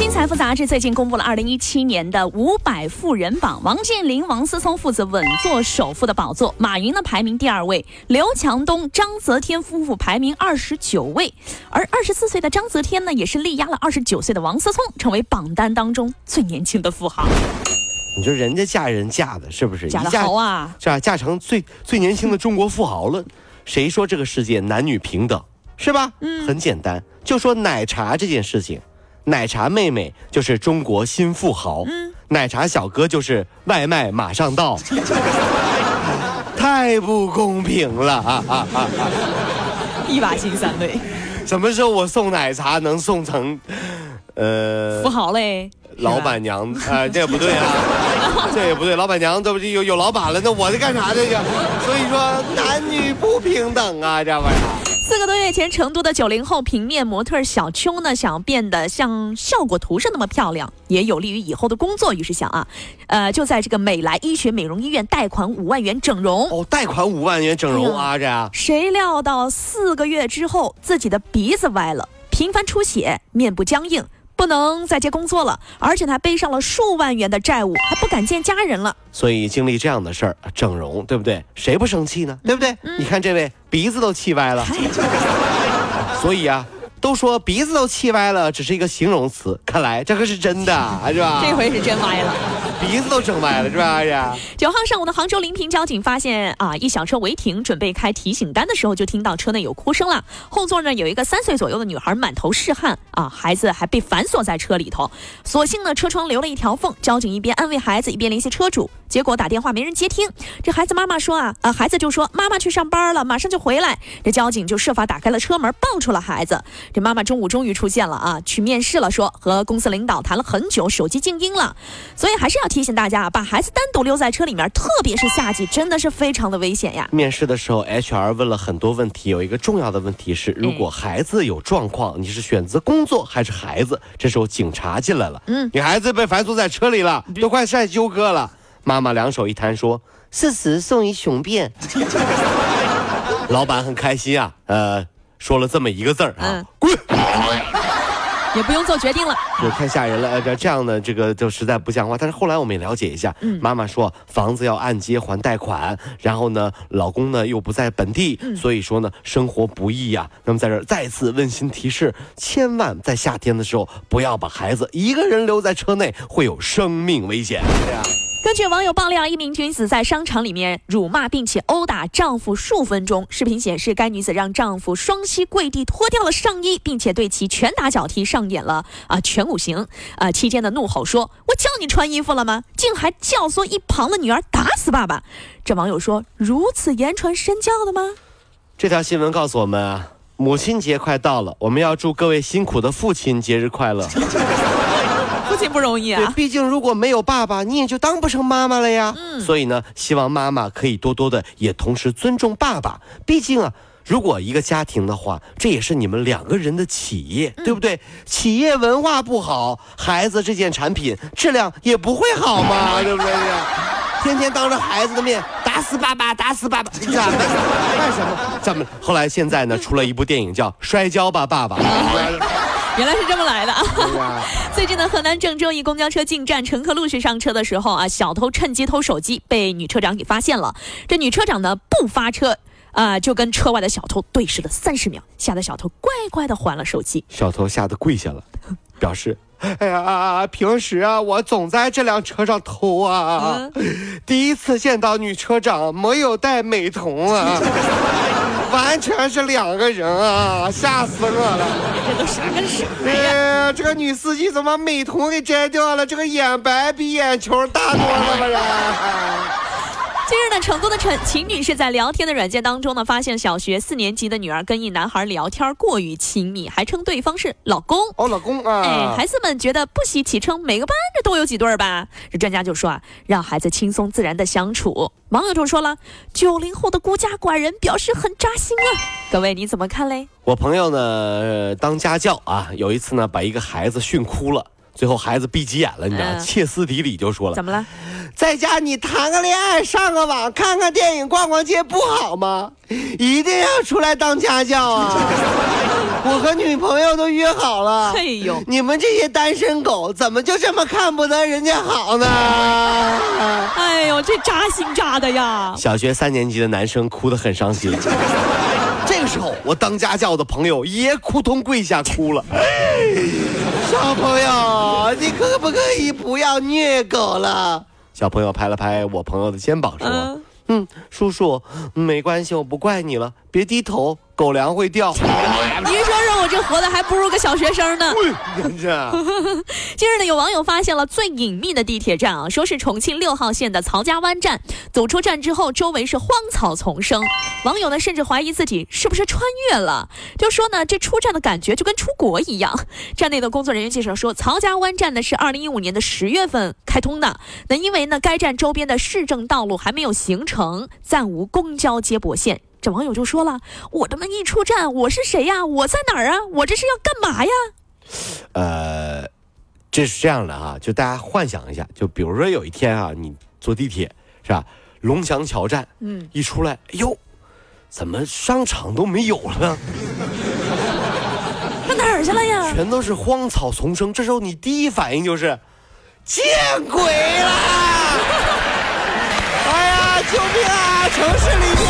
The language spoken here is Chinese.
新财富杂志最近公布了二零一七年的五百富人榜，王健林、王思聪父子稳坐首富的宝座，马云呢排名第二位，刘强东、章泽天夫妇排名二十九位，而二十四岁的章泽天呢，也是力压了二十九岁的王思聪，成为榜单当中最年轻的富豪。你说人家嫁人嫁的是不是？嫁的好啊，是吧？嫁成最最年轻的中国富豪了。谁说这个世界男女平等？是吧？嗯，很简单，就说奶茶这件事情。奶茶妹妹就是中国新富豪，奶茶小哥就是外卖马上到，太不公平了啊啊啊！一把辛三泪。什么时候我送奶茶能送成，呃，富豪嘞？老板娘啊，这也不对啊，这也不对，老板娘这不有有老板了，那我这干啥这个？所以说男女不平等啊，这玩意儿。四个多月前，成都的九零后平面模特小邱呢，想变得像效果图上那么漂亮，也有利于以后的工作，于是想啊，呃，就在这个美莱医学美容医院贷款五万元整容。哦，贷款五万元整容啊，这样。谁料到四个月之后，自己的鼻子歪了，频繁出血，面部僵硬。不能再接工作了，而且他背上了数万元的债务，还不敢见家人了。所以经历这样的事儿，整容对不对？谁不生气呢？对不对？你看这位鼻子都气歪了。所以啊，都说鼻子都气歪了，只是一个形容词，看来这可是真的，是吧？这回是真歪了。鼻子都整歪了是吧？呀九号上午的杭州临平交警发现啊，一小车违停，准备开提醒单的时候，就听到车内有哭声了。后座呢有一个三岁左右的女孩，满头是汗啊，孩子还被反锁在车里头。所幸呢，车窗留了一条缝，交警一边安慰孩子，一边联系车主。结果打电话没人接听，这孩子妈妈说啊啊，孩子就说妈妈去上班了，马上就回来。这交警就设法打开了车门，抱出了孩子。这妈妈中午终于出现了啊，去面试了，说和公司领导谈了很久，手机静音了。所以还是要提醒大家啊，把孩子单独留在车里面，特别是夏季，真的是非常的危险呀。面试的时候，HR 问了很多问题，有一个重要的问题是，如果孩子有状况，你是选择工作还是孩子？这时候警察进来了，嗯，女孩子被反锁在车里了，都快晒休克了。妈妈两手一摊说：“事实胜于雄辩。”老板很开心啊，呃，说了这么一个字儿啊，滚。也不用做决定了，就太吓人了。这这样的这个就实在不像话。但是后来我们也了解一下，妈妈说房子要按揭还贷款，然后呢，老公呢又不在本地，所以说呢生活不易呀。那么在这再次温馨提示，千万在夏天的时候不要把孩子一个人留在车内，会有生命危险。对呀。根据网友爆料，一名女子在商场里面辱骂并且殴打丈夫数分钟。视频显示，该女子让丈夫双膝跪地，脱掉了上衣，并且对其拳打脚踢，上演了啊全五行啊期间的怒吼说：“我叫你穿衣服了吗？”竟还教唆一旁的女儿打死爸爸。这网友说：“如此言传身教的吗？”这条新闻告诉我们啊，母亲节快到了，我们要祝各位辛苦的父亲节日快乐。不容易啊！毕竟如果没有爸爸，你也就当不成妈妈了呀。嗯，所以呢，希望妈妈可以多多的，也同时尊重爸爸。毕竟啊，如果一个家庭的话，这也是你们两个人的企业，对不对？企业文化不好，孩子这件产品质量也不会好嘛，对不对呀？天天当着孩子的面打死爸爸，打死爸爸，干什么？干什么？咱们后来现在呢，出了一部电影叫《摔跤吧，爸爸》。原来是这么来的啊！最近呢河南郑州一公交车进站，乘客陆续上车的时候啊，小偷趁机偷手机，被女车长给发现了。这女车长呢不发车，啊，就跟车外的小偷对视了三十秒，吓得小偷乖乖的还了手机。小偷吓得跪下了，表示：哎呀，平时啊我总在这辆车上偷啊，第一次见到女车长没有戴美瞳啊。完全是两个人啊！吓死我了！这都啥跟啥呀？这个女司机怎么美瞳给摘掉了？这个眼白比眼球大多了吧？近日日呢，成都的陈秦女士在聊天的软件当中呢，发现小学四年级的女儿跟一男孩聊天过于亲密，还称对方是老公。哦，老公啊，哎，孩子们觉得不稀奇，称每个班这都有几对儿吧。这专家就说啊，让孩子轻松自然的相处。网友就说了，九零后的孤家寡人表示很扎心啊。各位你怎么看嘞？我朋友呢呃当家教啊，有一次呢把一个孩子训哭了，最后孩子闭急眼了，你知道吗？嗯歇斯底里就说了怎。么了？在家你谈个恋爱、上个网、看看电影、逛逛街不好吗？一定要出来当家教啊！我和女朋友都约好了。哎呦，你们这些单身狗怎么就这么看不得人家好呢？哎呦，这扎心扎的呀！小学三年级的男生哭得很伤心。这个时候，我当家教的朋友也扑通跪下哭了。小朋友，你可不可以不要虐狗了？小朋友拍了拍我朋友的肩膀说：“嗯嗯，叔叔，没关系，我不怪你了，别低头，狗粮会掉。”您说说我这活的还不如个小学生呢。真是。近日呢，有网友发现了最隐秘的地铁站啊，说是重庆六号线的曹家湾站。走出站之后，周围是荒草丛生，网友呢甚至怀疑自己是不是穿越了，就说呢这出站的感觉就跟出国一样。站内的工作人员介绍说，曹家湾站呢是二零一五年的十月份开通的，那因为呢该站周边的市政道路还没有形成，暂无公交接驳线。这网友就说了：“我他妈一出站，我是谁呀？我在哪儿啊？我这是要干嘛呀？”呃，这是这样的啊，就大家幻想一下，就比如说有一天啊，你坐地铁是吧？龙翔桥站，嗯，一出来，哎呦，怎么商场都没有了呢？上哪儿去了呀？全都是荒草丛生。这时候你第一反应就是，见鬼啦！哎呀，救命啊！城市里面